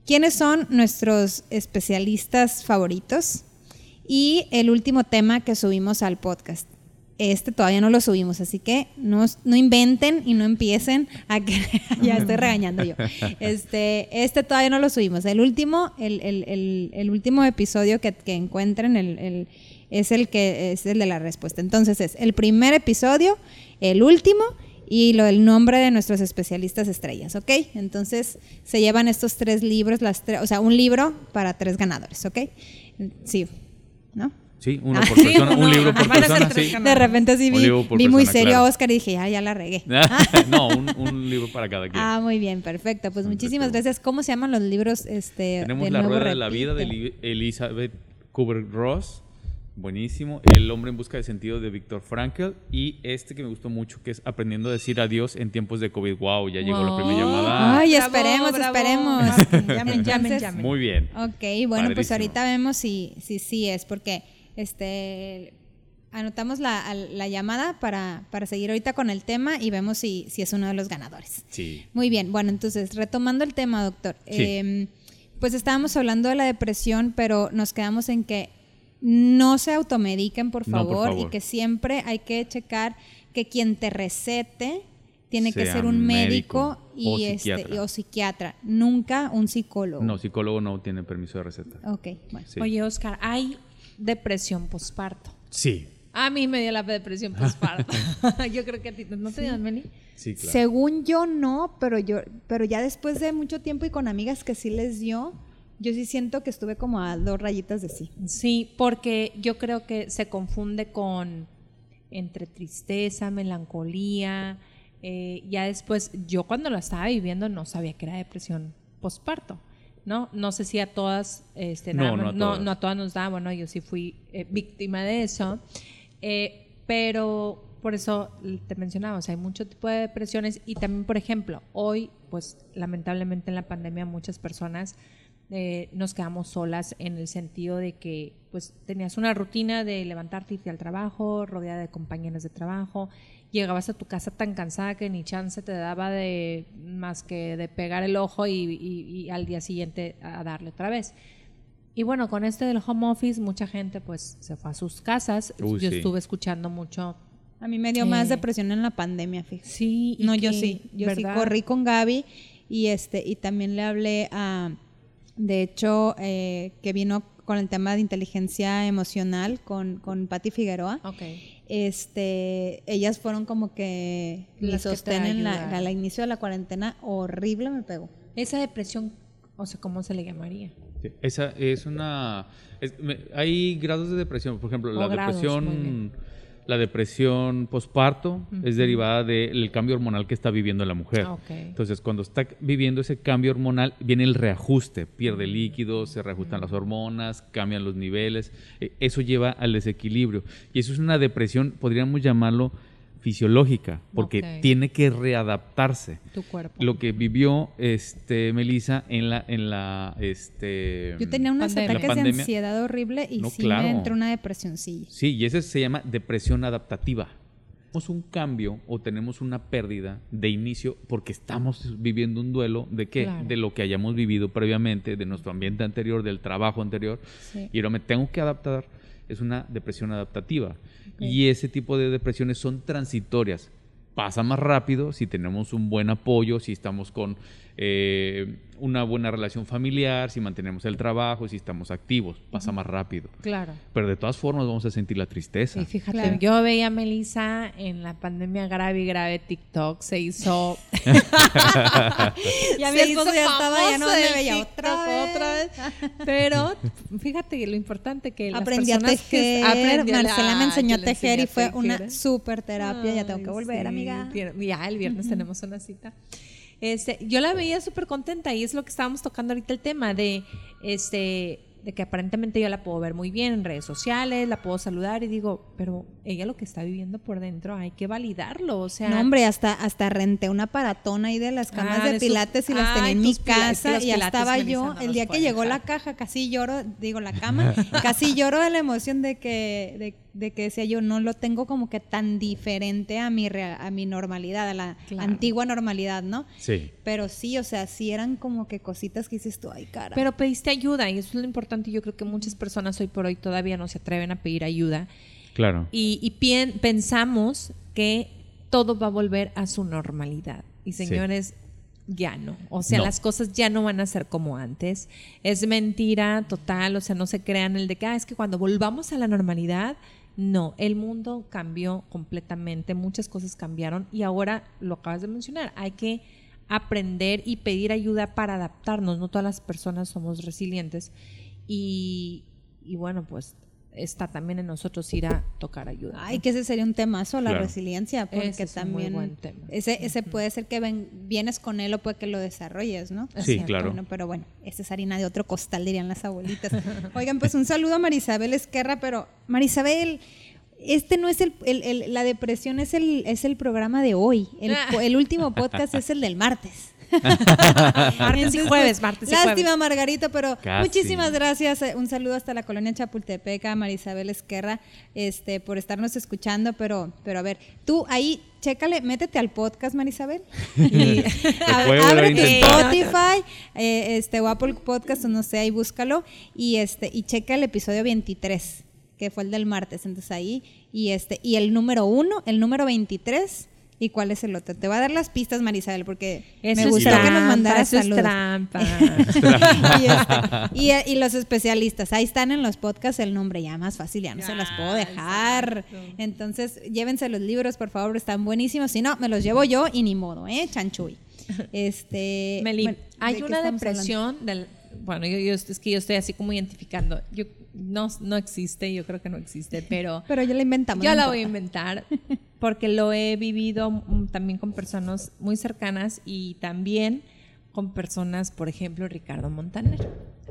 ¿Quiénes son nuestros especialistas favoritos? Y el último tema que subimos al podcast. Este todavía no lo subimos, así que no, no inventen y no empiecen a que ya estoy regañando yo. Este, este todavía no lo subimos. El último, el, el- el- el último episodio que, que encuentren el, es el que es el de la respuesta. Entonces es el primer episodio, el último y lo del nombre de nuestros especialistas estrellas, ¿ok? Entonces se llevan estos tres libros, las tres, o sea, un libro para tres ganadores, ¿ok? Sí, ¿no? Sí, uno Ah, por sí, persona, un libro por persona, sí. De repente sí vi, vi muy serio claro. a Oscar y dije, ya, ya la regué. no, un, un libro para cada quien. Ah, muy bien, perfecto. Pues muchísimas gracias. ¿Cómo se llaman los libros? Este, Tenemos La Rueda de la Vida de Elizabeth Kubler-Ross. Buenísimo. El hombre en busca de sentido de Viktor Frankl. Y este que me gustó mucho, que es Aprendiendo a decir adiós en tiempos de COVID. Wow, ya llegó la primera llamada. Ay, Bravo, esperemos, bravo. esperemos. Llamen, llamen, llamen. Muy bien. Ok, bueno, pues ahorita vemos si si sí es, porque este anotamos la, la llamada para, para seguir ahorita con el tema y vemos si, si es uno de los ganadores. Sí. Muy bien, bueno, entonces retomando el tema, doctor. Sí. eh, pues estábamos hablando de la depresión, pero nos quedamos en que no se automediquen, por No, por favor, y que siempre hay que checar que quien te recete tiene que ser un médico, médico y o este psiquiatra. y- o psiquiatra, nunca un psicólogo. No, psicólogo no tiene permiso de receta. Ok, bueno. Sí. Oye, Oscar, hay depresión posparto. Sí. A mí me dio la depresión posparto. Yo creo que a ti no te dio, Meli. Sí, claro. Según yo no, pero yo, pero ya después de mucho tiempo y con amigas que sí les dio, yo sí siento que estuve como a dos rayitas de sí. Sí, porque yo creo que se confunde con entre tristeza, melancolía. eh, ya después, yo cuando la estaba viviendo no sabía que era depresión posparto. ¿No? No sé si a todas, este, No, nada no a no, todas. no a todas nos da, bueno, yo sí fui eh, víctima de eso, Eh, pero por eso te mencionaba, o sea, hay mucho tipo de depresiones y también, por ejemplo, hoy, pues lamentablemente en la pandemia muchas personas eh, nos quedamos solas en el sentido de que pues tenías una rutina de levantarte, irte al trabajo, rodeada de compañeros de trabajo, llegabas a tu casa tan cansada que ni chance te daba de más que de pegar el ojo y, y- y al día siguiente a darle otra vez. Y bueno, con este del home office, mucha gente pues se fue a sus casas. Uy, Yo sí. estuve escuchando mucho. A mí me dio más Eh, depresión en la pandemia, fíjate. Sí, No, yo que, sí. Yo sí ¿verdad? corrí con Gaby y este y también le hablé a, de hecho, eh, que vino con el tema de inteligencia emocional con, con Patti Figueroa. Ok. Este, ellas fueron como que mi Las que te sostén en la, al inicio de la cuarentena horrible me pegó. Esa depresión, o sea, ¿cómo se le llamaría? Sí, Esa es una. es- me- hay grados de depresión. Por ejemplo, la grados, depresión. La depresión posparto es derivada del cambio hormonal que está viviendo la mujer. Entonces, cuando está viviendo ese cambio hormonal, viene el reajuste. Pierde líquidos, se reajustan las hormonas, cambian los niveles. Eh, Eso lleva al desequilibrio. Y eso es una depresión, podríamos llamarlo fisiológica, porque tiene que readaptarse Tu cuerpo. lo que vivió este Melissa en la en la este Yo tenía unos Pandemia. ataques de ansiedad horrible y No, sí claro. me entró una depresión, sí. Sí, y ese se llama depresión adaptativa. Tenemos un cambio o tenemos una pérdida de inicio porque estamos viviendo un duelo de qué? Claro. De lo que hayamos vivido previamente, de nuestro ambiente anterior, del trabajo anterior. Sí. Y ahora me tengo que adaptar. Es una depresión adaptativa. Y ese tipo de depresiones son transitorias. Pasa más rápido si tenemos un buen apoyo, si estamos con eh, una buena relación familiar, si mantenemos el trabajo, si estamos activos. Pasa más rápido. Claro. Pero de todas formas vamos a sentir la tristeza. Y fíjate, Claro. yo veía a Melissa en la pandemia grave y grave TikTok, se hizo. Ya mi esposo ya estaba, ya no me veía otra vez. otra vez. Pero fíjate lo importante que las Aprendí a tejer. aprendí a- Marcela me enseñó a tejer y fue una super terapia. ya tengo que volver, sí. amiga. Ya, el viernes tenemos una cita. Este, yo la veía súper contenta y es lo que estábamos tocando ahorita el tema de este de que aparentemente yo la puedo ver muy bien en redes sociales, la puedo saludar y digo, pero ella lo que está viviendo por dentro hay que validarlo, o sea, No, hombre, hasta, hasta renté una paratona ahí de las camas Ah, de, de pilates y las Ay, tenía en mi casa y ya estaba yo, el día que llegó la caja, casi lloro, digo la cama, casi lloro de la emoción de que, de de que decía yo, no lo tengo como que tan diferente a mi, a mi normalidad, a la Claro. antigua normalidad, ¿no? Sí. Pero sí, o sea, sí eran como que cositas que dices tú, ay, cara. Pero pediste ayuda y eso es lo importante. Yo creo que muchas personas hoy por hoy todavía no se atreven a pedir ayuda Claro. y, y pien- pensamos que todo va a volver a su normalidad. Y Sí. señores, ya no. O sea, No. las cosas ya no van a ser como antes. Es mentira total. O sea, no se crean el de que "Ah, es que cuando volvamos a la normalidad. No, el mundo cambió completamente, muchas cosas cambiaron y ahora lo acabas de mencionar, hay que aprender y pedir ayuda para adaptarnos, no todas las personas somos resilientes y, y bueno, pues está también en nosotros ir a tocar ayuda. Ay, ¿no? que ese sería un temazo, la Claro. resiliencia, porque Ese es un muy también buen tema. ese ese puede ser que ven- vienes con él o puede que lo desarrolles, ¿no? Sí, Exacto. claro. Bueno, pero bueno, esa es harina de otro costal, dirían las abuelitas. Oigan, pues un saludo a Marisabel Esquerra, pero Marisabel, este no es el, el- el- la depresión es el, es el programa de hoy. El, el último podcast es el del martes. Martes y jueves, martes y Lástima, jueves. Margarito, pero Casi. muchísimas gracias. Eh, Un saludo hasta la colonia Chapultepeca, Marisabel Esquerra, este, por estarnos escuchando. Pero, pero a ver, tú ahí, chécale, métete al podcast, Marisabel. Y a- puede volver a ábrete intentar. Spotify, eh, este, o Apple Podcast, o no sé, ahí búscalo. Y este, y checa el episodio 23, que fue el del martes. Entonces ahí, y este, y el número uno, el número 23. ¿Y cuál es el otro? Te voy a dar las pistas, Marisabel, porque Eso me gustó trampa, que nos mandaras eso es saludos. trampa. y, este, y- y los especialistas, ahí están en los podcasts el nombre, ya más fácil, ya no se las puedo dejar. Entonces, llévense los libros, por favor, están buenísimos. Si no, me los llevo yo y ni modo, ¿eh? Chanchuy. Este, Meli, bueno, ¿de hay una depresión del bueno, yo, yo- es que yo estoy así como identificando. Yo no, no existe, yo creo que no existe, pero Pero ya la inventamos. yo no la voy a inventar porque lo he vivido mm, también con personas muy cercanas y también con personas, por ejemplo, Ricardo Montaner.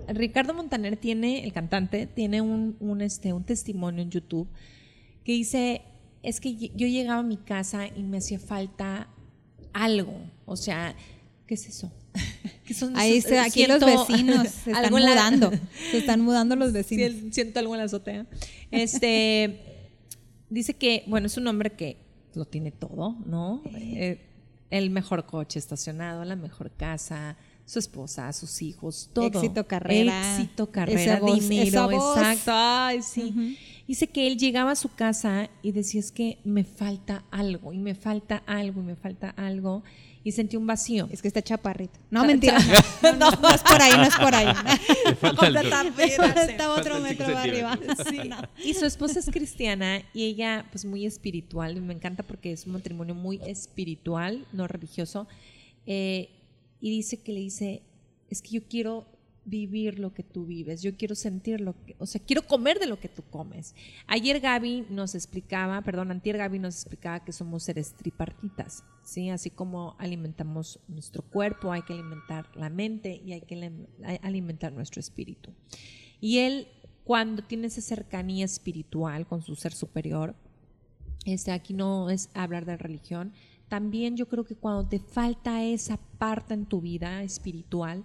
Ricardo Montaner tiene, el cantante, tiene un, un, este, un testimonio en YouTube que dice, es que yo llegaba a mi casa y me hacía falta algo, o sea, ¿qué es eso? ¿Qué son Ahí se, aquí los vecinos se están la- mudando. Se están mudando los vecinos. Sien- Siento algo en la azotea. Este dice que, bueno, es un hombre que lo tiene todo, ¿no? Eh, el mejor coche estacionado, la mejor casa, su esposa, sus hijos, todo. Éxito, carrera. Éxito, carrera, Esa voz, dinero, esa voz. exacto. Ay, sí. Dice que él llegaba a su casa y decía es que me falta algo, y me falta algo, y me falta algo. Y sentí un vacío. Es que está chaparrito. No, mentira. No, no, no es por ahí, no es por ahí. el- está otro metro cinco arriba. Y su esposa es cristiana y ella, pues muy espiritual. y Me encanta porque es un matrimonio muy espiritual, no religioso. Eh, y dice que le dice, es que yo quiero vivir lo que tú vives, yo quiero sentir lo que, o sea, quiero comer de lo que tú comes. Ayer Gaby nos explicaba, perdón, antier Gaby nos explicaba que somos seres tripartitas, ¿sí? Así como alimentamos nuestro cuerpo, hay que alimentar la mente y hay que alimentar nuestro espíritu. Y él, cuando tiene esa cercanía espiritual con su ser superior, este, aquí no es hablar de religión, también yo creo que cuando te falta esa parte en tu vida espiritual,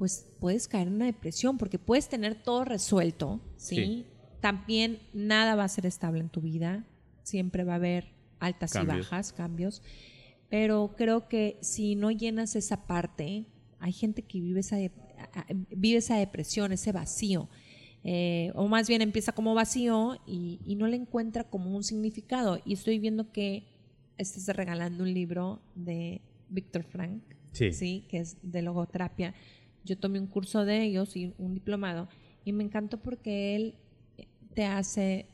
pues puedes caer en una depresión porque puedes tener todo resuelto, ¿sí? Sí. También nada va a ser estable en tu vida, siempre va a haber altas Cambios. y bajas, cambios, pero creo que si no llenas esa parte, hay gente que vive esa, vive esa depresión, ese vacío. eh, o más bien empieza como vacío y, y no le encuentra como un significado. Y estoy viendo que estás regalando un libro de Víctor Frank, Sí. que es de logoterapia. Yo tomé un curso de ellos y un diplomado y me encantó porque él te hace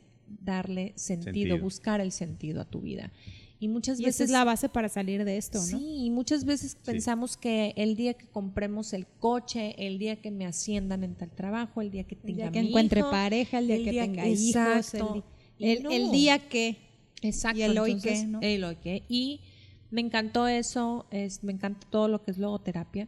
darle sentido, Sentido. buscar el sentido a tu vida. Y muchas Y esa veces es la base para salir de esto, ¿no? Sí, y muchas veces pensamos que el día que compremos el coche, el día que me asciendan en tal trabajo, el día que El tenga día que mi encuentre hijo, pareja, el día que tenga hijos, exacto. el, el- no. el día que. Exacto. Y el hoy qué, ¿no? El hoy qué. Y me encantó eso, es, me encanta todo lo que es logoterapia.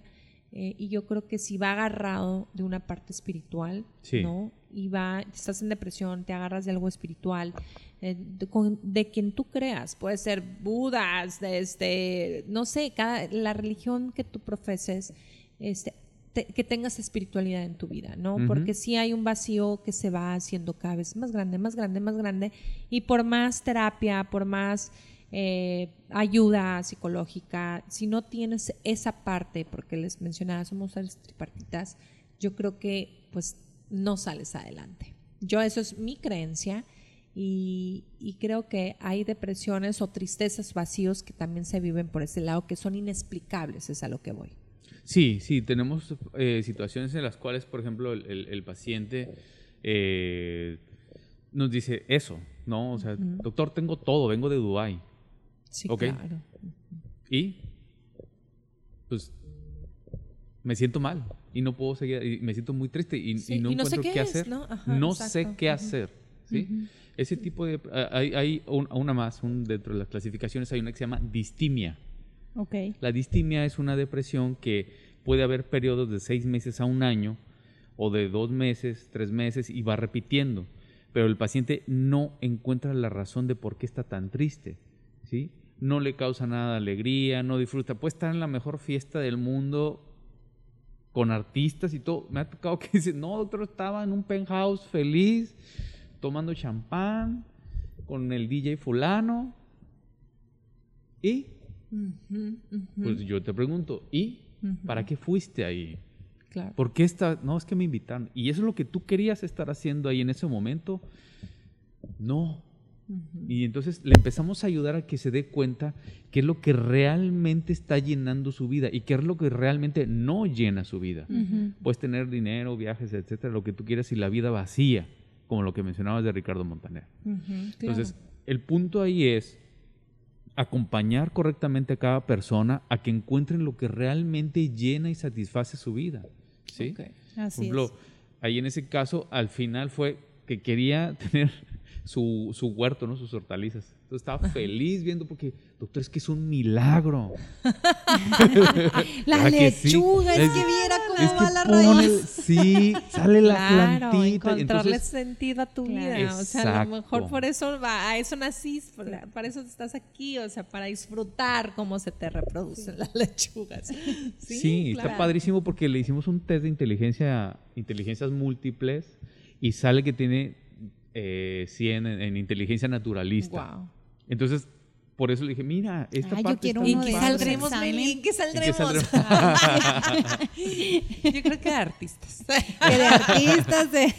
Eh, y yo creo que si va agarrado de una parte espiritual, Sí. ¿no? Y va, estás en depresión, te agarras de algo espiritual, eh, de, con- de quien tú creas. Puede ser Budas, de este, no sé, cada, la religión que tú profeses, este, te- que tengas espiritualidad en tu vida, ¿no? Porque sí hay un vacío que se va haciendo cada vez más grande, más grande, más grande. Y por más terapia, por más eh, ayuda psicológica, si no tienes esa parte, porque les mencionaba, somos tripartitas, yo creo que pues no sales adelante. Yo eso es mi creencia y, y creo que hay depresiones o tristezas, vacíos que también se viven por ese lado, que son inexplicables, es a lo que voy. Sí, sí, tenemos eh, situaciones en las cuales, por ejemplo, el, el- el paciente eh, nos dice eso, ¿no? O sea, doctor, tengo todo, vengo de Dubái. Sí, Ok. claro. Y, pues, me siento mal y no puedo seguir, y me siento muy triste y, Sí, y no y no sé encuentro qué qué, es, hacer. ¿no? Ajá, no exacto. sé qué hacer, ¿sí? Ese tipo de... ah, Hay, hay un- una más, un- dentro de las clasificaciones hay una que se llama distimia. Ok. La distimia es una depresión que puede haber periodos de seis meses a un año o de dos meses, tres meses y va repitiendo. Pero el paciente no encuentra la razón de por qué está tan triste. ¿sí? No le causa nada de alegría, no disfruta. Puede estar en la mejor fiesta del mundo con artistas y todo. Me ha tocado que dice, no, doctor, estaba en un penthouse feliz, tomando champán, con el DJ fulano. ¿Y? Pues yo te pregunto, ¿y para qué fuiste ahí? Claro. ¿Por qué está? No, es que me invitaron. ¿Y eso es lo que tú querías estar haciendo ahí en ese momento? No. Y entonces le empezamos a ayudar a que se dé cuenta qué es lo que realmente está llenando su vida y qué es lo que realmente no llena su vida. Puedes tener dinero, viajes, etcétera, lo que tú quieras y la vida vacía, como lo que mencionabas de Ricardo Montaner. Entonces, el punto ahí es acompañar correctamente a cada persona a que encuentren lo que realmente llena y satisface su vida. ¿sí? Ok. Así Por ejemplo, es. ahí en ese caso, al final fue que quería tener su, su huerto, ¿no? Sus hortalizas. Entonces estaba feliz viendo porque, doctor, es que es un milagro. La ¿Verdad que sí? lechuga, es que viera cómo Es que va la raíz. sí, sale la Claro, plantita. y encontrarle entonces, sentido a tu Claro. vida. O sea, a lo mejor por eso va, a eso nacís, para, para eso estás aquí, o sea, para disfrutar cómo se te reproducen las lechugas. Sí, Sí, claro. está padrísimo porque le hicimos un test de inteligencia, inteligencias múltiples y sale que tiene eh, 100 en, en inteligencia naturalista. Wow. Entonces, por eso le dije, mira, esta Ah, yo parte quiero está ¿En qué de padre". esos saldremos. Meli? ¿En qué saldremos? saldremos? Yo creo que de artistas. Que de artistas, de,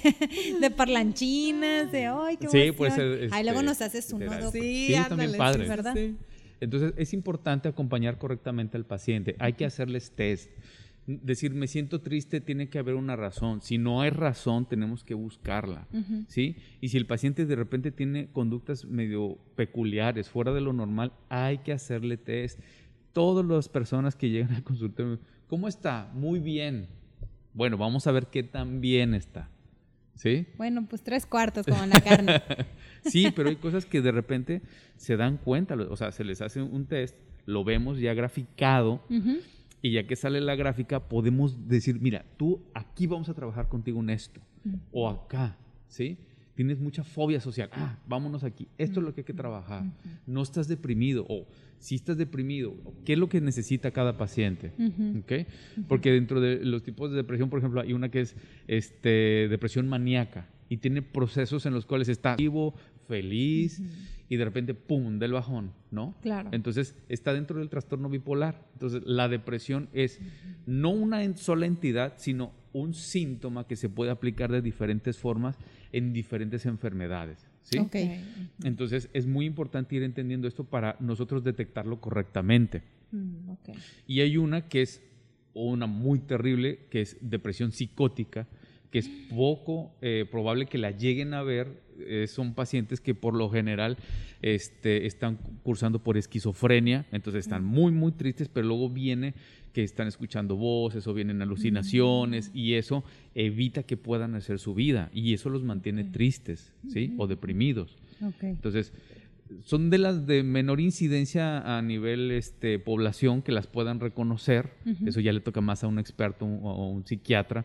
de parlanchinas, de ay, qué Sí, puede emoción". ser, Ay, luego este, nos haces uno, literal. Doc. Sí, Sí, ándale, también sí, padre. ¿verdad? sí. Entonces es importante acompañar correctamente al paciente. Hay que hacerles test. Decir, me siento triste, tiene que haber una razón. Si no hay razón, tenemos que buscarla. ¿sí? Y si el paciente de repente tiene conductas medio peculiares, fuera de lo normal, hay que hacerle test. Todas las personas que llegan al consultorio, ¿cómo está? Muy bien. Bueno, vamos a ver qué tan bien está. ¿Sí? Bueno, pues tres cuartos como en la carne. Sí, pero hay cosas que de repente se dan cuenta, o sea, se les hace un test, lo vemos ya graficado. Y ya que sale la gráfica podemos decir, mira, tú aquí vamos a trabajar contigo en esto o acá, ¿sí? Tienes mucha fobia social, ah, vámonos aquí, esto es lo que hay que trabajar. No estás deprimido o si estás deprimido, ¿qué es lo que necesita cada paciente? ¿Ok? Porque dentro de los tipos de depresión, por ejemplo, hay una que es este, depresión maníaca y tiene procesos en los cuales está vivo, feliz y de repente, ¡pum!, del bajón, ¿no? Claro. Entonces está dentro del trastorno bipolar. Entonces la depresión es no una sola entidad, sino un síntoma que se puede aplicar de diferentes formas en diferentes enfermedades. ¿sí? Ok. Entonces es muy importante ir entendiendo esto para nosotros detectarlo correctamente. Mm, ok. Y hay una que es una muy terrible, que es depresión psicótica, que es poco eh, probable que la lleguen a ver. Eh, son pacientes que por lo general este, están cursando por esquizofrenia, entonces están muy, muy tristes, pero luego viene que están escuchando voces o vienen alucinaciones y eso evita que puedan hacer su vida y eso los mantiene tristes, ¿sí? O deprimidos. Ok. Entonces, son de las de menor incidencia a nivel este, población que las puedan reconocer. Eso ya le toca más a un experto o a un psiquiatra.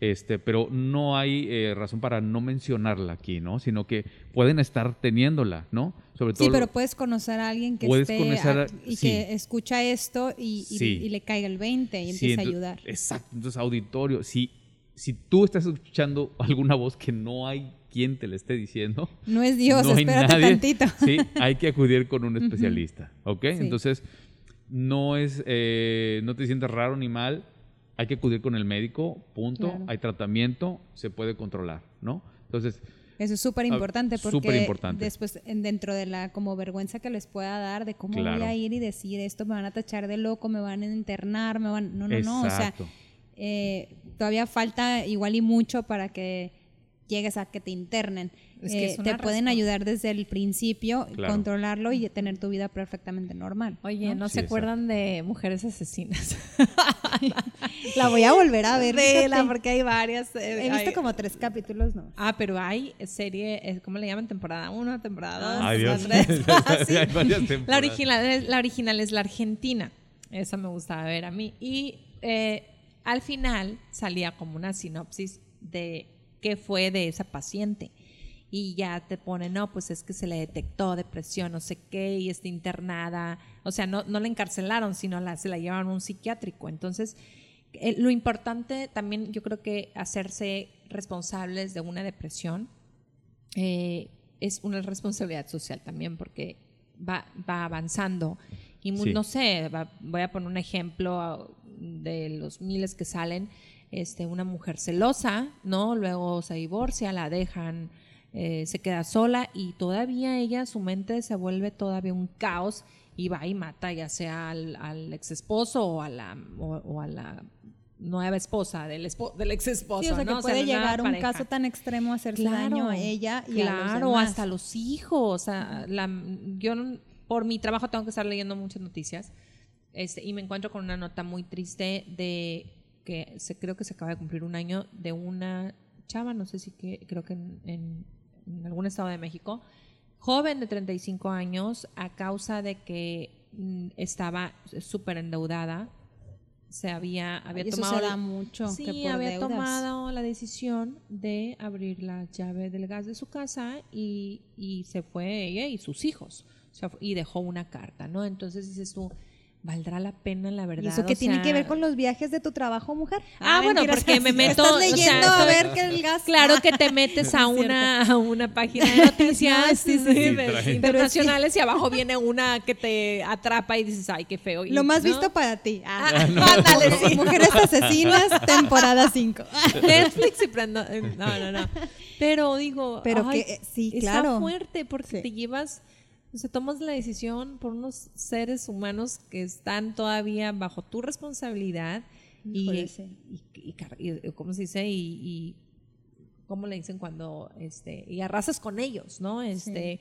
Este, pero no hay eh, razón para no mencionarla aquí, ¿no? Sino que pueden estar teniéndola, ¿no? Sobre todo Sí, pero puedes conocer a alguien que esté conocer a- y sí. que escucha esto y, y- Sí. y le caiga el 20 y Sí, empieza a ayudar. Exacto. Entonces, auditorio, si, si tú estás escuchando alguna voz que no hay quien te le esté diciendo, No es Dios, no hay espérate nadie, tantito. Sí, hay que acudir con un especialista, ¿ok? Entonces, no es, eh, no te sientas raro ni mal, hay que acudir con el médico, punto, Claro. hay tratamiento, se puede controlar, ¿no? Entonces, Eso es súper importante Ah, porque superimportante. después en- dentro de la como vergüenza que les pueda dar de cómo Claro. voy a ir y decir esto, me van a tachar de loco, me van a internar, me van... No, no, no, o sea, eh, todavía falta igual y mucho para que llegues a que te internen. Es que Eh, te pueden ayudar desde el principio, Claro. controlarlo y tener tu vida perfectamente normal. Oye, ¿no, Sí, se exacto. acuerdan de Mujeres Asesinas? La voy a volver a ver. Vela, porque hay varias. eh, He visto hay- como tres capítulos, ¿no? Ah, pero hay serie, eh, ¿cómo le llaman? Temporada 1, temporada 2. Ay, Dios. Sí. Hay varias La temporadas. original, es, la original es la argentina. Esa me gustaba ver a mí. Y eh, al final salía como una sinopsis de qué fue de esa paciente. Y ya te pone, no, pues es que se le detectó depresión, no sé qué, y está internada. O sea, no, no la encarcelaron, sino la, se la llevaron a un psiquiátrico. Entonces, eh, lo importante también, yo creo que hacerse responsables de una depresión eh, es una responsabilidad social también porque va, va avanzando. Y Sí. no sé, va- voy a poner un ejemplo de los miles que salen. Este, una mujer celosa, ¿no? Luego se divorcia, la dejan, eh, se queda sola y todavía ella, su mente se vuelve todavía un caos y va y mata ya sea al, al ex esposo o a la, o, o a la nueva esposa del, espo- del ex esposo. Sí, o sea, que puede llegar un caso tan extremo a hacerse daño a ella y a los claro, demás. hasta los hijos. O sea, la- yo por mi trabajo tengo que estar leyendo muchas noticias este, y me encuentro con una nota muy triste de que se, creo que se acaba de cumplir un año de una chava, no sé si que, creo que en, en- en algún estado de México, joven de 35 años, a causa de que mm, estaba súper endeudada, se había, había eso tomado se da mucho, Sí, que por había deudas. tomado la decisión de abrir la llave del gas de su casa y, y se fue ella y sus hijos. O sea, y dejó una carta, ¿no? Entonces dices tú, ¿valdrá la pena la verdad? ¿Y eso qué O tiene sea, que ver con los viajes de tu trabajo, mujer? Ah, bueno, mentira, porque me meto, Estás o sea, leyendo a ver que el gas. Claro Ah, que te metes a una, a una página de noticias No, sí, sí, sí. de- trae. internacionales y abajo viene una que te atrapa y dices, ay, qué feo. y- Lo más ¿no? visto para ti. Ah, Ah, ándale, sí. Mujeres asesinas, temporada 5. Netflix y prendo. No, no, no. Pero digo, Pero ay, que, eh, sí, está claro. fuerte porque Sí. te llevas, o sea, tomas la decisión por unos seres humanos que están todavía bajo tu responsabilidad y, y, y car- y- ¿cómo se dice? Y, y ¿cómo le dicen cuando, este, y arrasas con ellos, ¿no? Este,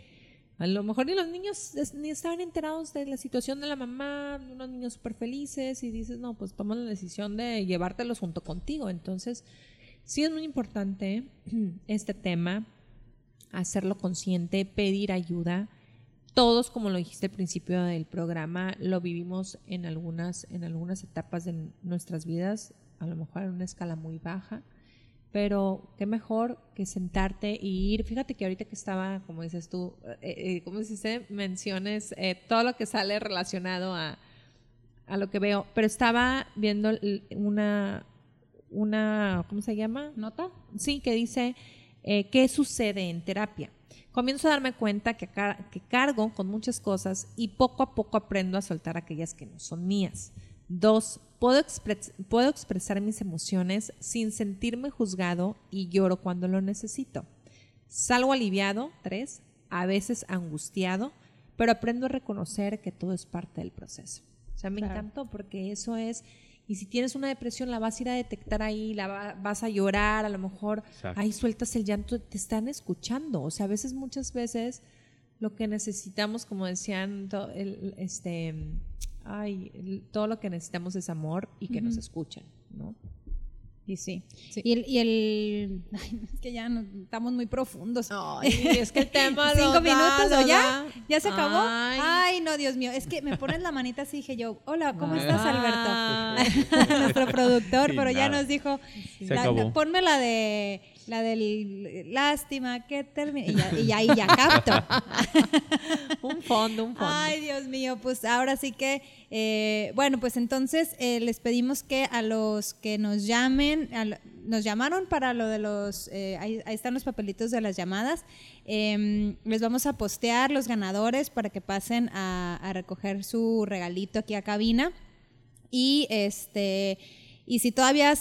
a lo mejor ni los niños ni estaban enterados de la situación de la mamá, unos niños súper felices y dices, no, pues tomas la decisión de llevártelos junto contigo. Entonces, sí es muy importante este tema, hacerlo consciente, pedir ayuda. Todos, como lo dijiste al principio del programa, lo vivimos en algunas, en algunas etapas de nuestras vidas, a lo mejor en una escala muy baja, pero qué mejor que sentarte y ir. Fíjate que ahorita que estaba, como dices tú, eh, eh, ¿cómo se dice? Menciones eh, todo lo que sale relacionado a, a lo que veo, pero estaba viendo una, una, ¿cómo se llama? ¿Nota? Sí, que dice, eh, ¿qué sucede en terapia? Comienzo a darme cuenta que, car- que cargo con muchas cosas y poco a poco aprendo a soltar aquellas que no son mías. Dos, puedo, expres- puedo expresar mis emociones sin sentirme juzgado y lloro cuando lo necesito. Salgo aliviado. Tres, a veces angustiado, pero aprendo a reconocer que todo es parte del proceso. O sea, me Claro. encantó porque eso es, y si tienes una depresión la vas a ir a detectar ahí, la va- vas a llorar, a lo mejor Exacto. ahí sueltas el llanto, te están escuchando. O sea, a veces, muchas veces, lo que necesitamos, como decían, to- el- este, ay, el- todo lo que necesitamos es amor y que nos escuchen, ¿no? Y sí. Sí. Y el, y el ay, es que ya no- estamos muy profundos. Ay, es que el tema Cinco lo da, minutos lo o ya, da. ya se acabó. Ay. Ay. no, Dios mío, es que me pones la manita así dije yo, hola, ¿cómo estás. Alberto? Nuestro productor, Sí, pero ya nos dijo, Se la- acabó. ponme la de la del lástima que termine y ya, y ya, capto. Un fondo, un fondo. Ay, Dios mío, pues ahora sí que, eh, bueno, pues entonces eh, les pedimos que a los que nos llamen, a nos llamaron para lo de los, eh, ahí, ahí están los papelitos de las llamadas, eh, les vamos a postear los ganadores para que pasen a, a recoger su regalito aquí a cabina. Y este y si todavía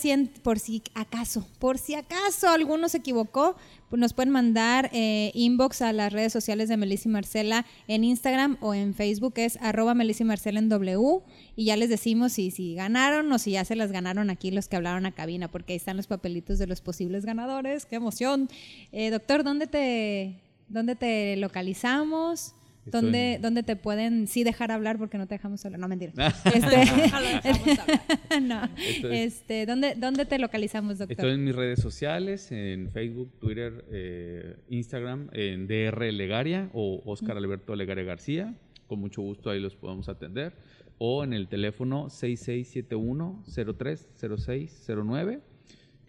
por si acaso, por si acaso alguno se equivocó, pues nos pueden mandar eh, inbox a las redes sociales de Melissa y Marcela en Instagram o en Facebook, es arroba Melissa y Marcela en W, y ya les decimos si, si ganaron o si ya se las ganaron aquí los que hablaron a cabina, porque ahí están los papelitos de los posibles ganadores. ¡Qué emoción! Eh, doctor, ¿dónde te, dónde te localizamos? ¿Dónde, en- ¿Dónde te pueden sí dejar hablar porque no te dejamos hablar? No, mentira. Este, no. Este, ¿dónde, ¿Dónde te localizamos, doctor? Estoy en mis redes sociales, en Facebook, Twitter, eh, Instagram, en DR Legaria o Oscar Alberto Legaria García. Con mucho gusto ahí los podemos atender. O en el teléfono 6671-030609.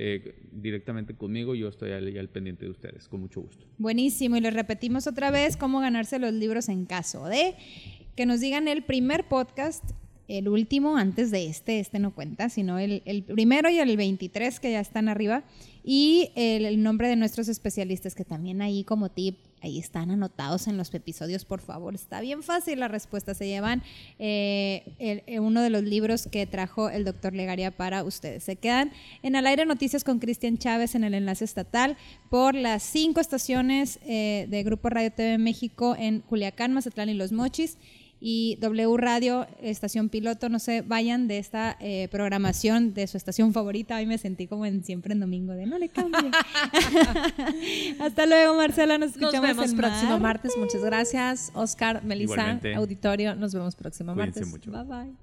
Eh, directamente conmigo, yo estoy al pendiente de ustedes, con mucho gusto. Buenísimo. Y les repetimos otra vez cómo ganarse los libros en caso de que nos digan el primer podcast, el último antes de este, este no cuenta, sino el, primero y el 23 que ya están arriba. Y el, nombre de nuestros especialistas, que también ahí como tip, ahí están anotados en los episodios, por favor. Está bien fácil la respuesta. Se llevan eh, eh, uno de los libros que trajo el doctor Legaria para ustedes. Se quedan en Al Aire Noticias con Cristian Chávez en el enlace estatal por las cinco estaciones eh, de Grupo Radio TV México en Culiacán, Mazatlán y Los Mochis. Y W Radio, estación piloto, no se vayan de esta eh, programación de su estación favorita. Hoy me sentí como en siempre en domingo, de no le cambien. Hasta luego, Marcela. Nos Nos escuchamos vemos el próximo martes. Muchas gracias, Oscar, Melissa, Igualmente. auditorio. Nos vemos próximo Cuídense martes. mucho. Bye bye.